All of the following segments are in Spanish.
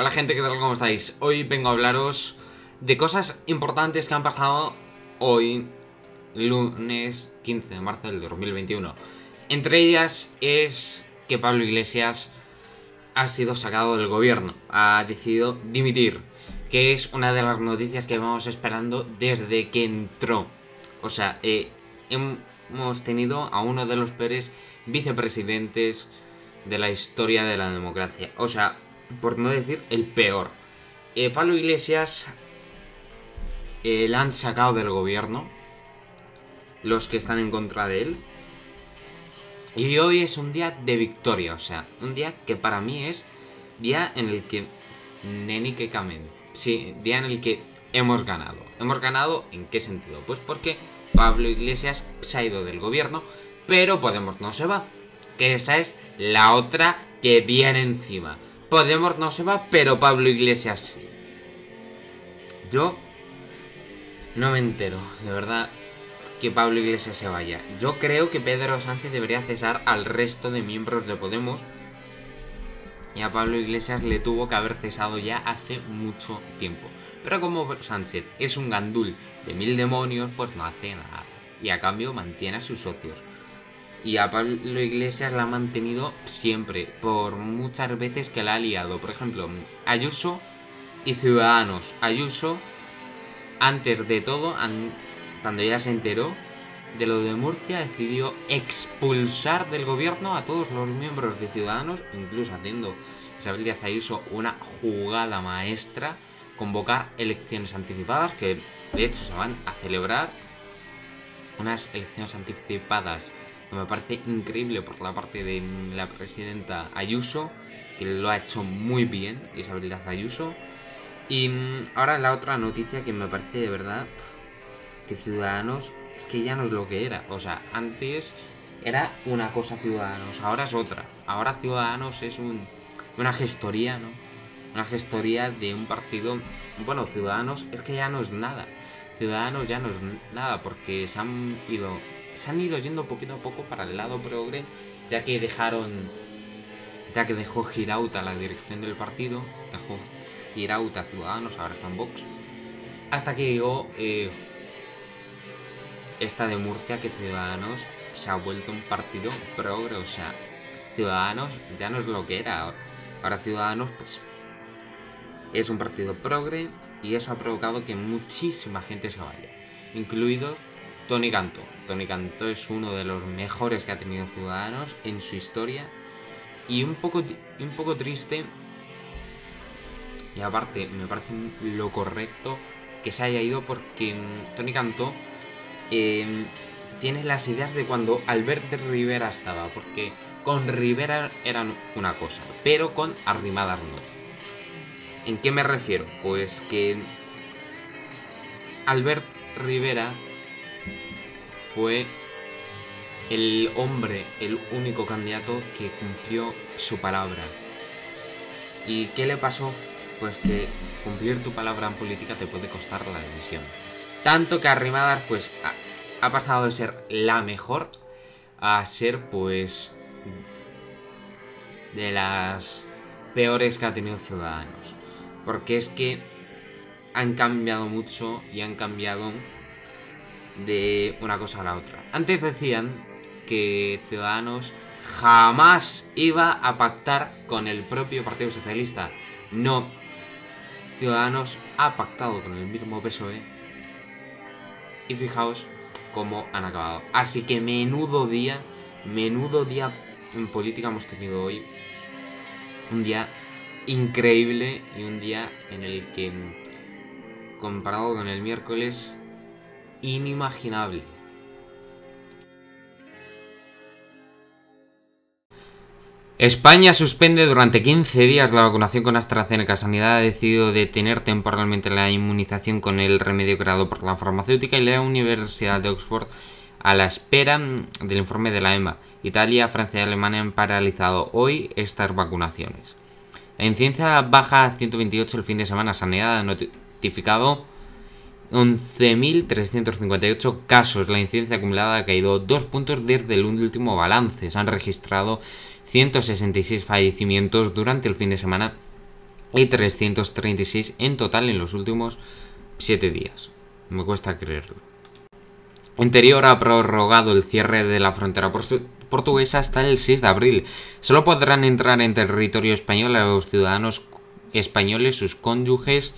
Hola gente, ¿qué tal? ¿Cómo estáis? Hoy vengo a hablaros de cosas importantes que han pasado hoy, lunes 15 de marzo del 2021. Entre ellas es que Pablo Iglesias ha sido sacado del gobierno, ha decidido dimitir, que es una de las noticias que vamos esperando desde que entró. O sea, eh, hemos tenido a uno de los peores vicepresidentes de la historia de la democracia. O sea, por no decir el peor. Eh, Pablo Iglesias eh, la han sacado del gobierno. Los que están en contra de él. Y hoy es un día de victoria. O sea, un día que para mí es día en el que... Neni que camen. Sí, día en el que hemos ganado. ¿Hemos ganado en qué sentido? Pues porque Pablo Iglesias se ha ido del gobierno, pero Podemos no se va. Que esa es la otra que viene encima. Podemos no se va, pero Pablo Iglesias. Yo no me entero, de verdad, que Pablo Iglesias se vaya. Yo creo que Pedro Sánchez debería cesar al resto de miembros de Podemos. Y a Pablo Iglesias le tuvo que haber cesado ya hace mucho tiempo. Pero como Sánchez es un gandul de mil demonios, pues no hace nada. Y a cambio mantiene a sus socios. Y a Pablo Iglesias la ha mantenido siempre, por muchas veces que la ha liado. Por ejemplo, Ayuso y Ciudadanos. Ayuso, antes de todo, cuando ya se enteró de lo de Murcia, decidió expulsar del gobierno a todos los miembros de Ciudadanos, incluso haciendo Isabel Díaz Ayuso una jugada maestra, convocar elecciones anticipadas, que de hecho se van a celebrar unas elecciones anticipadas me parece increíble por la parte de la presidenta Ayuso, que lo ha hecho muy bien, Isabel Ayuso. Y mm, ahora la otra noticia que me parece de verdad que Ciudadanos, que ya no es lo que era. O sea, antes era una cosa Ciudadanos, ahora es otra. Ahora Ciudadanos es un, una gestoría, ¿no? Una gestoría de un partido. Bueno, Ciudadanos es que ya no es nada. Ciudadanos ya no es nada porque se han ido se han ido yendo poquito a poco para el lado progre, ya que dejaron, ya que dejó Girauta la dirección del partido, dejó Girauta Ciudadanos, ahora está en Vox, hasta que llegó eh, esta de Murcia, que Ciudadanos se ha vuelto un partido progre, o sea, Ciudadanos ya no es lo que era, ahora Ciudadanos pues es un partido progre y eso ha provocado que muchísima gente se vaya, incluidos Tony Canto. Tony Canto es uno de los mejores que ha tenido Ciudadanos en su historia. Y un poco, un poco triste. Y aparte, me parece lo correcto que se haya ido porque mm, Tony Cantó em, tiene las ideas de cuando Alberto Rivera estaba. Porque con Rivera eran una cosa, pero con Arrimadas no. ¿En qué me refiero? Pues que Albert Rivera fue el hombre, el único candidato que cumplió su palabra. ¿Y qué le pasó? Pues que cumplir tu palabra en política te puede costar la dimisión. Tanto que Arrimadas pues ha, ha pasado de ser la mejor a ser pues de las peores que ha tenido Ciudadanos. Porque es que han cambiado mucho y han cambiado de una cosa a la otra. Antes decían que Ciudadanos jamás iba a pactar con el propio Partido Socialista. No. Ciudadanos ha pactado con el mismo PSOE. Y fijaos cómo han acabado. Así que menudo día, menudo día en política hemos tenido hoy. Un día increíble y un día en el que, comparado con el miércoles, inimaginable. España suspende durante 15 días la vacunación con AstraZeneca. Sanidad ha decidido detener temporalmente la inmunización con el remedio creado por la farmacéutica y la Universidad de Oxford a la espera del informe de la EMA. Italia, Francia y Alemania han paralizado hoy estas vacunaciones. La incidencia baja a 128 el fin de semana. Sanidad ha notificado 11.358 casos. La incidencia acumulada ha caído dos puntos desde el último balance. Se han registrado 166 fallecimientos durante el fin de semana y 336 en total en los últimos 7 días. Me cuesta creerlo. Interior ha prorrogado el cierre de la frontera portuguesa hasta el 6 de abril. Solo podrán entrar en territorio español a los ciudadanos españoles, sus cónyuges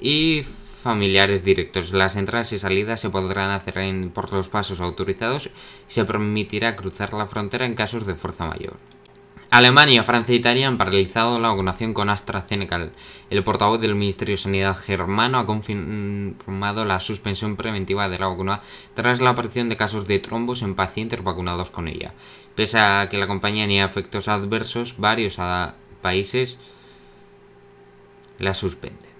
y familiares directos. Las entradas y salidas se podrán hacer por los pasos autorizados y se permitirá cruzar la frontera en casos de fuerza mayor. Alemania, Francia e Italia han paralizado la vacunación con AstraZeneca. El portavoz del Ministerio de Sanidad germano ha confirmado la suspensión preventiva de la vacuna tras la aparición de casos de trombos en pacientes vacunados con ella. Pese a que la compañía tenía efectos adversos, varios países la suspenden.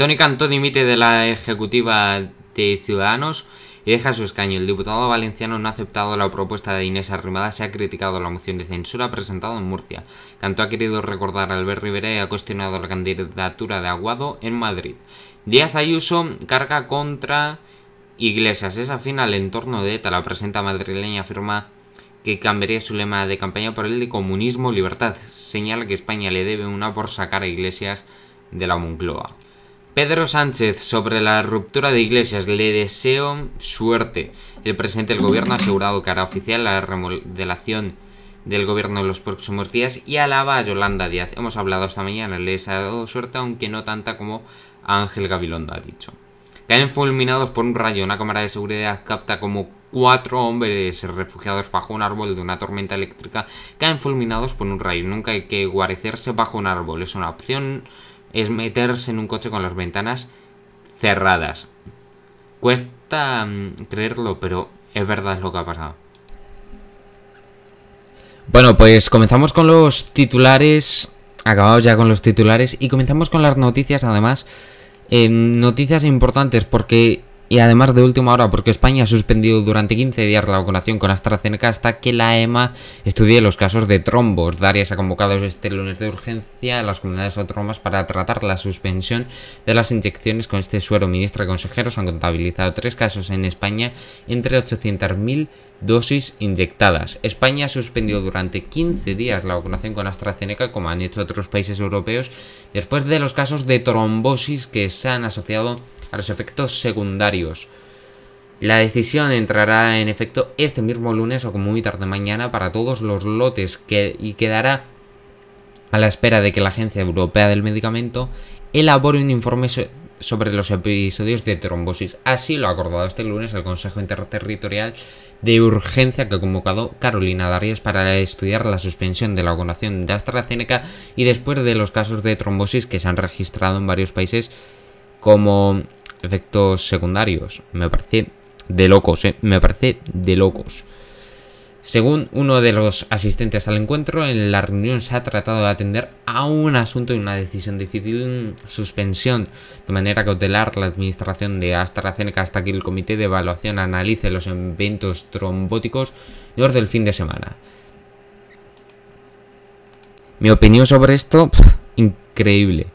Tony Cantó dimite de la ejecutiva de Ciudadanos y deja su escaño. El diputado valenciano no ha aceptado la propuesta de Inés Arrimada, se ha criticado la moción de censura presentada en Murcia. Cantó ha querido recordar a Albert Rivera y ha cuestionado la candidatura de Aguado en Madrid. Díaz Ayuso carga contra Iglesias. Es afín al entorno de ETA. La presenta madrileña afirma que cambiaría su lema de campaña por el de comunismo libertad. Señala que España le debe una por sacar a Iglesias de la Moncloa. Pedro Sánchez, sobre la ruptura de iglesias, le deseo suerte. El presidente del gobierno ha asegurado que hará oficial la remodelación del gobierno en los próximos días y alaba a Yolanda Díaz. Hemos hablado esta mañana, le deseo suerte, aunque no tanta como Ángel Gabilondo ha dicho. Caen fulminados por un rayo. Una cámara de seguridad capta como cuatro hombres refugiados bajo un árbol de una tormenta eléctrica caen fulminados por un rayo. Nunca hay que guarecerse bajo un árbol. Es una opción es meterse en un coche con las ventanas cerradas. Cuesta mm, creerlo, pero es verdad lo que ha pasado. Bueno, pues comenzamos con los titulares. Acabamos ya con los titulares y comenzamos con las noticias, además. Eh, noticias importantes porque y además de última hora porque España ha suspendido durante 15 días la vacunación con AstraZeneca hasta que la EMA estudie los casos de trombos. Darias ha convocado este lunes de urgencia a las comunidades autónomas para tratar la suspensión de las inyecciones con este suero. Ministra y consejeros han contabilizado tres casos en España entre 800.000 dosis inyectadas. España ha suspendido durante 15 días la vacunación con AstraZeneca, como han hecho otros países europeos, después de los casos de trombosis que se han asociado a los efectos secundarios. La decisión entrará en efecto este mismo lunes o como muy tarde mañana para todos los lotes que, y quedará a la espera de que la Agencia Europea del Medicamento elabore un informe sobre los episodios de trombosis. Así lo ha acordado este lunes el Consejo Interterritorial de Urgencia que ha convocado Carolina Darias para estudiar la suspensión de la vacunación de AstraZeneca y después de los casos de trombosis que se han registrado en varios países como efectos secundarios. Me parece de locos, ¿eh? Me parece de locos. Según uno de los asistentes al encuentro, en la reunión se ha tratado de atender a un asunto y una decisión difícil, suspensión de manera cautelar la administración de AstraZeneca hasta que el comité de evaluación analice los eventos trombóticos durante el fin de semana. Mi opinión sobre esto, increíble.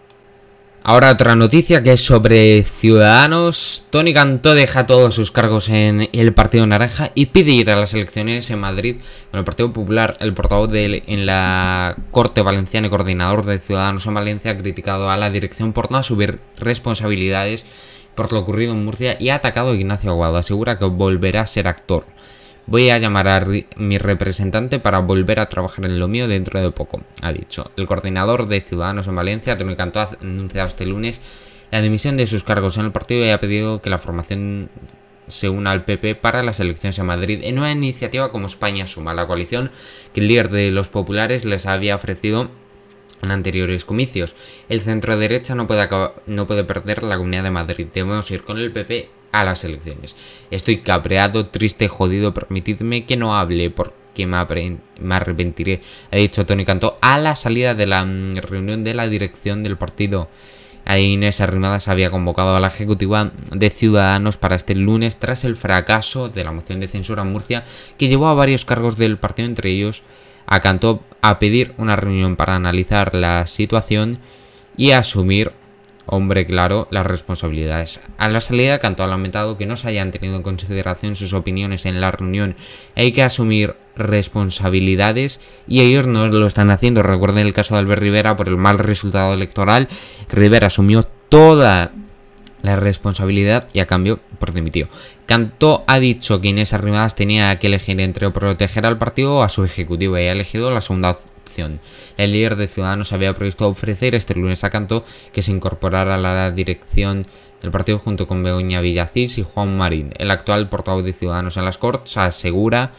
Ahora otra noticia que es sobre Ciudadanos. Tony Cantó deja todos sus cargos en el Partido Naranja y pide ir a las elecciones en Madrid con el Partido Popular. El portavoz de en la Corte Valenciana y coordinador de Ciudadanos en Valencia ha criticado a la dirección por no asumir responsabilidades por lo ocurrido en Murcia y ha atacado a Ignacio Aguado. Asegura que volverá a ser actor. Voy a llamar a mi representante para volver a trabajar en lo mío dentro de poco, ha dicho. El coordinador de Ciudadanos en Valencia, Tony Cantó, ha anunciado este lunes la dimisión de sus cargos en el partido y ha pedido que la formación se una al PP para las elecciones en Madrid en una iniciativa como España Suma, la coalición que el líder de los populares les había ofrecido en anteriores comicios. El centro derecha no puede, no puede perder la Comunidad de Madrid. Debemos ir con el PP a las elecciones. Estoy cabreado, triste, jodido, permitidme que no hable porque me, arrepentiré, ha dicho Tony Cantó a la salida de la mm, reunión de la dirección del partido. Inés Arrimadas había convocado a la ejecutiva de Ciudadanos para este lunes tras el fracaso de la moción de censura en Murcia que llevó a varios cargos del partido, entre ellos a Cantó a pedir una reunión para analizar la situación y asumir hombre claro las responsabilidades. A la salida, Cantó ha lamentado que no se hayan tenido en consideración sus opiniones en la reunión. Hay que asumir responsabilidades y ellos no lo están haciendo. Recuerden el caso de Albert Rivera por el mal resultado electoral. Rivera asumió toda la responsabilidad y a cambio por dimitió. Cantó ha dicho que Inés Arrimadas tenía que elegir entre proteger al partido o a su ejecutivo y ha elegido la segunda El líder de Ciudadanos había previsto ofrecer este lunes a Cantó que se incorporara a la dirección del partido junto con Begoña Villacís y Juan Marín. El actual portavoz de Ciudadanos en las Cortes asegura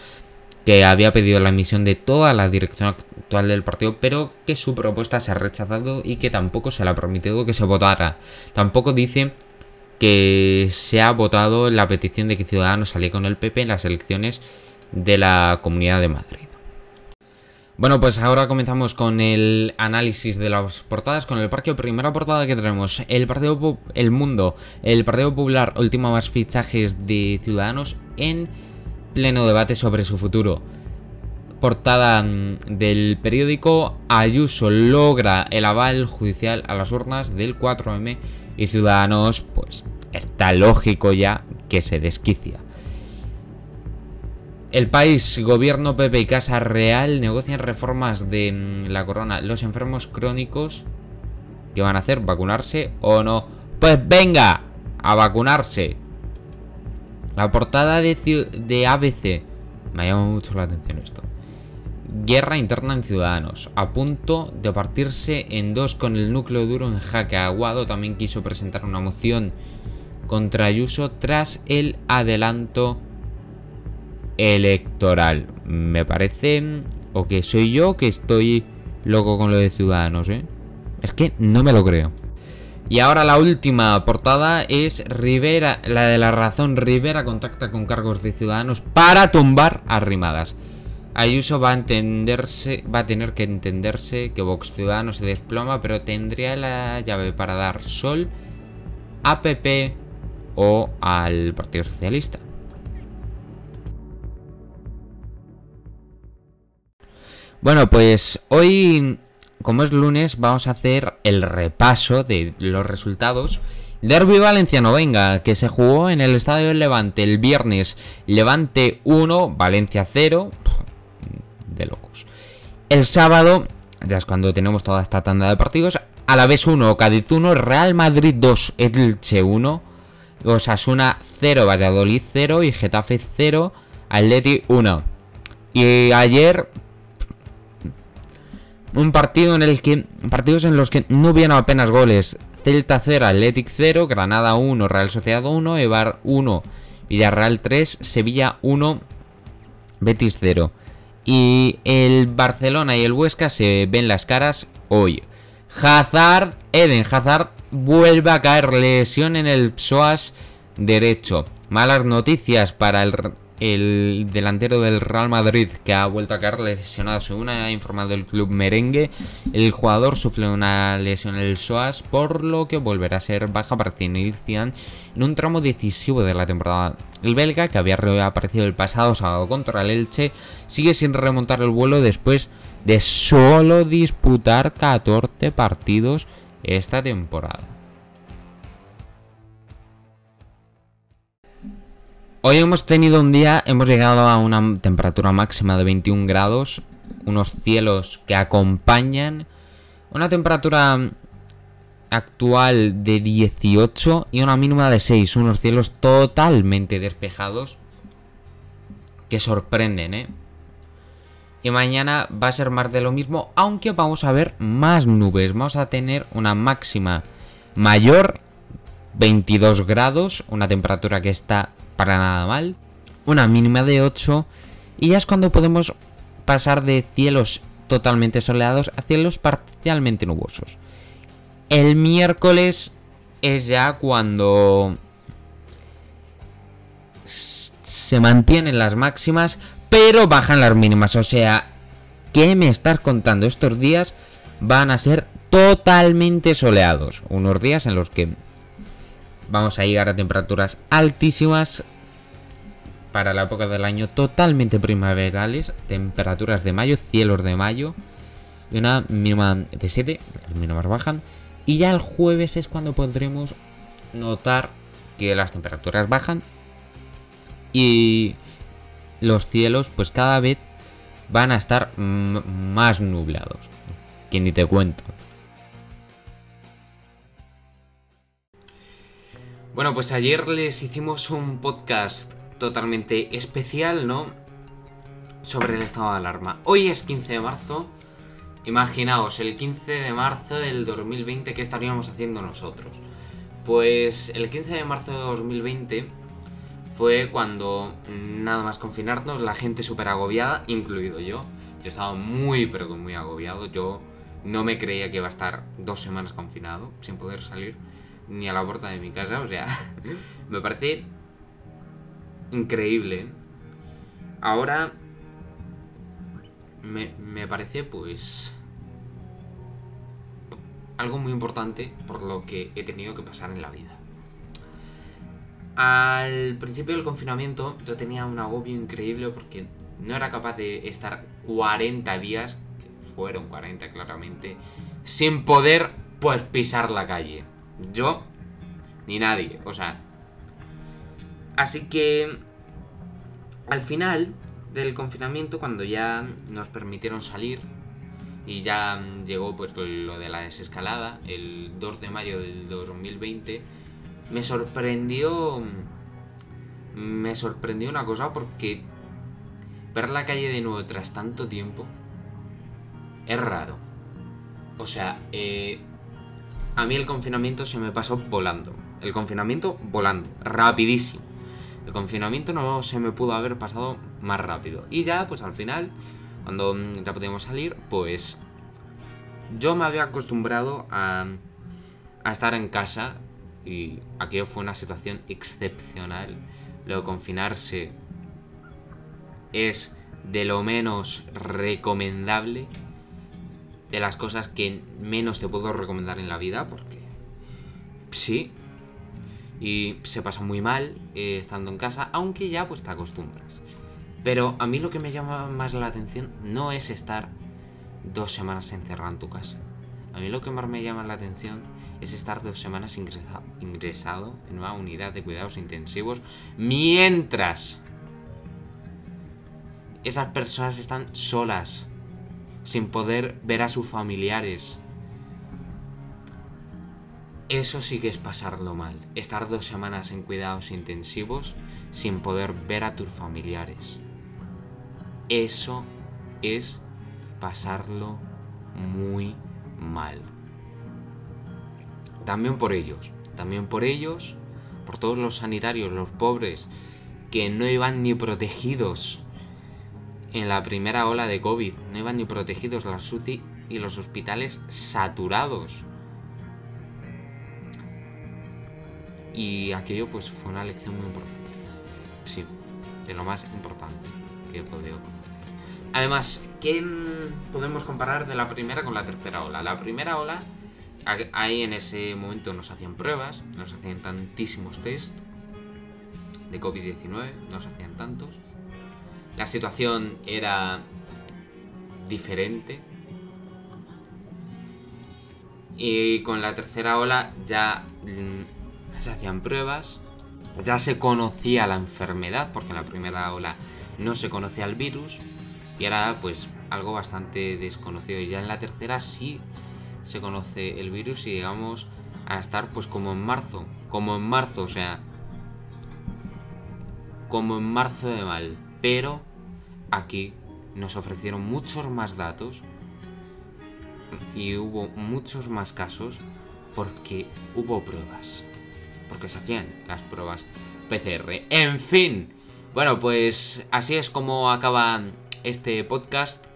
que había pedido la emisión de toda la dirección actual del partido, pero que su propuesta se ha rechazado y que tampoco se le ha permitido que se votara. Tampoco dice que se ha votado la petición de que Ciudadanos saliera con el PP en las elecciones de la Comunidad de Madrid. Bueno, pues ahora comenzamos con el análisis de las portadas. Con el parque, primera portada que tenemos: el Partido El Mundo, el Partido Popular, último más fichajes de Ciudadanos en pleno debate sobre su futuro. Portada mm, del periódico: Ayuso logra el aval judicial a las urnas del 4M y Ciudadanos, pues está lógico ya que se desquicia. El país, gobierno Pepe y Casa Real negocian reformas de mm, la corona. Los enfermos crónicos, ¿qué van a hacer? ¿Vacunarse o no? Pues venga, a vacunarse. La portada de, de ABC. Me llama mucho la atención esto. Guerra interna en Ciudadanos. A punto de partirse en dos con el núcleo duro en jaque. Aguado también quiso presentar una moción contra Ayuso tras el adelanto electoral. Me parece... O que soy yo que estoy loco con lo de Ciudadanos, ¿eh? Es que no me lo creo. Y ahora la última portada es Rivera, la de la razón. Rivera contacta con cargos de Ciudadanos para tumbar arrimadas. Ayuso va a entenderse, va a tener que entenderse que Vox Ciudadanos se desploma, pero tendría la llave para dar sol a PP o al Partido Socialista. Bueno, pues hoy, como es lunes, vamos a hacer el repaso de los resultados. Derby Valenciano, venga, que se jugó en el Estadio del Levante el viernes. Levante 1, Valencia 0. De locos. El sábado, ya es cuando tenemos toda esta tanda de partidos. A la vez 1, Cádiz 1, Real Madrid 2, Elche 1. Osasuna 0, Valladolid 0 y Getafe 0, Atleti 1. Y ayer un partido en el que. Partidos en los que no hubieron apenas goles. Celta 0, Athletic 0, Granada 1, Real Sociedad 1, Evar 1, Villarreal 3, Sevilla 1, Betis 0. Y el Barcelona y el Huesca se ven las caras hoy. Hazard, Eden Hazard vuelve a caer lesión en el psoas derecho. Malas noticias para el el delantero del Real Madrid que ha vuelto a caer lesionado. Según ha informado el club merengue, el jugador sufre una lesión en el SOAS, por lo que volverá a ser baja para Zinedine en un tramo decisivo de la temporada. El belga, que había reaparecido el pasado sábado contra el Elche, sigue sin remontar el vuelo después de solo disputar 14 partidos esta temporada. Hoy hemos tenido un día, hemos llegado a una temperatura máxima de 21 grados, unos cielos que acompañan, una temperatura actual de 18 y una mínima de 6, unos cielos totalmente despejados que sorprenden, ¿eh? Y mañana va a ser más de lo mismo, aunque vamos a ver más nubes, vamos a tener una máxima mayor, 22 grados, una temperatura que está para nada mal. Una mínima de 8. Y ya es cuando podemos pasar de cielos totalmente soleados a cielos parcialmente nubosos. El miércoles es ya cuando se mantienen las máximas, pero bajan las mínimas. O sea, ¿qué me estás contando? Estos días van a ser totalmente soleados. Unos días en los que Vamos a llegar a temperaturas altísimas para la época del año totalmente primaverales, temperaturas de mayo, cielos de mayo y una mínima de 7, las mínimas bajan, Y ya el jueves es cuando podremos notar que las temperaturas bajan y los cielos pues cada vez van a estar más nublados. Que ni te cuento. Bueno, pues ayer les hicimos un podcast totalmente especial, ¿no? Sobre el estado de alarma. Hoy es 15 de marzo. Imaginaos, el 15 de marzo del 2020, ¿qué estaríamos haciendo nosotros? Pues el 15 de marzo de 2020 fue cuando nada más confinarnos, la gente súper agobiada, incluido yo. Yo estaba muy, pero muy agobiado. Yo no me creía que iba a estar dos semanas confinado, sin poder salir ni a la puerta de mi casa. O sea, me parece increíble. Ahora me, me parece pues algo muy importante por lo que he tenido que pasar en la vida. Al principio del confinamiento yo tenía un agobio increíble porque no era capaz de estar 40 días, que fueron 40 claramente, sin poder pues pisar la calle. Yo ni nadie, o sea. Así que al final del confinamiento, cuando ya nos permitieron salir y ya llegó pues lo de la desescalada, el 2 de mayo del 2020, me sorprendió. Me sorprendió una cosa porque ver la calle de nuevo tras tanto tiempo es raro. O sea, eh, a mí el confinamiento se me pasó volando. El confinamiento volando, rapidísimo. El confinamiento no se me pudo haber pasado más rápido. Y ya, pues al final, cuando ya podíamos salir, pues yo me había acostumbrado a, a estar en casa y aquello fue una situación excepcional. Lo confinarse es de lo menos recomendable, de las cosas que menos te puedo recomendar en la vida, porque sí, y se pasa muy mal eh, estando en casa, aunque ya pues te acostumbras. Pero a mí lo que me llama más la atención no es estar dos semanas encerrado en tu casa. A mí lo que más me llama la atención es estar dos semanas ingresado en una unidad de cuidados intensivos mientras esas personas están solas, sin poder ver a sus familiares. Eso sí que es pasarlo mal. Estar dos semanas en cuidados intensivos sin poder ver a tus familiares. Eso es pasarlo muy mal también por ellos, también por ellos, por todos los sanitarios, los pobres, que no iban ni protegidos en la primera ola de COVID, no iban ni protegidos las SUCI y los hospitales saturados. Y aquello pues fue una lección muy importante. Sí, de lo más importante que he podido conocer. Además, ¿qué podemos comparar de la primera con la tercera ola? La primera ola ahí en ese momento nos hacían pruebas, nos hacían tantísimos test de COVID-19, nos hacían tantos. La situación era diferente. Y con la tercera ola ya mm, se hacían pruebas, ya se conocía la enfermedad, porque en la primera ola no se conocía el virus, y era pues algo bastante desconocido. Y ya en la tercera sí se conoce el virus y llegamos a estar pues como en marzo, como en marzo, o sea, como en marzo de mal, pero aquí nos ofrecieron muchos más datos y hubo muchos más casos porque hubo pruebas, porque se hacían las pruebas PCR. En fin, bueno, pues así es como acaba este podcast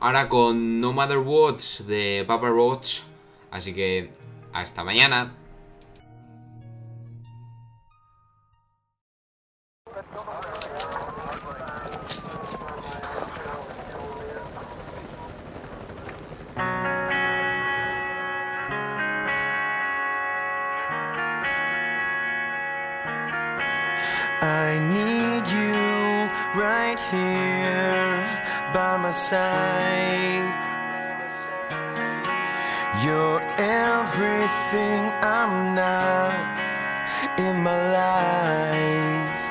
Ahora con No Matter What de Papa Roach. Así que hasta mañana. I need you right here by my side. You're everything I'm not in my life.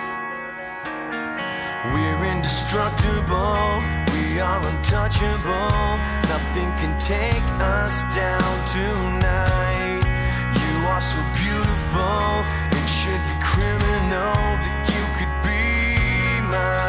We're indestructible, we are untouchable. Nothing can take us down tonight. You are so beautiful, it should be criminal my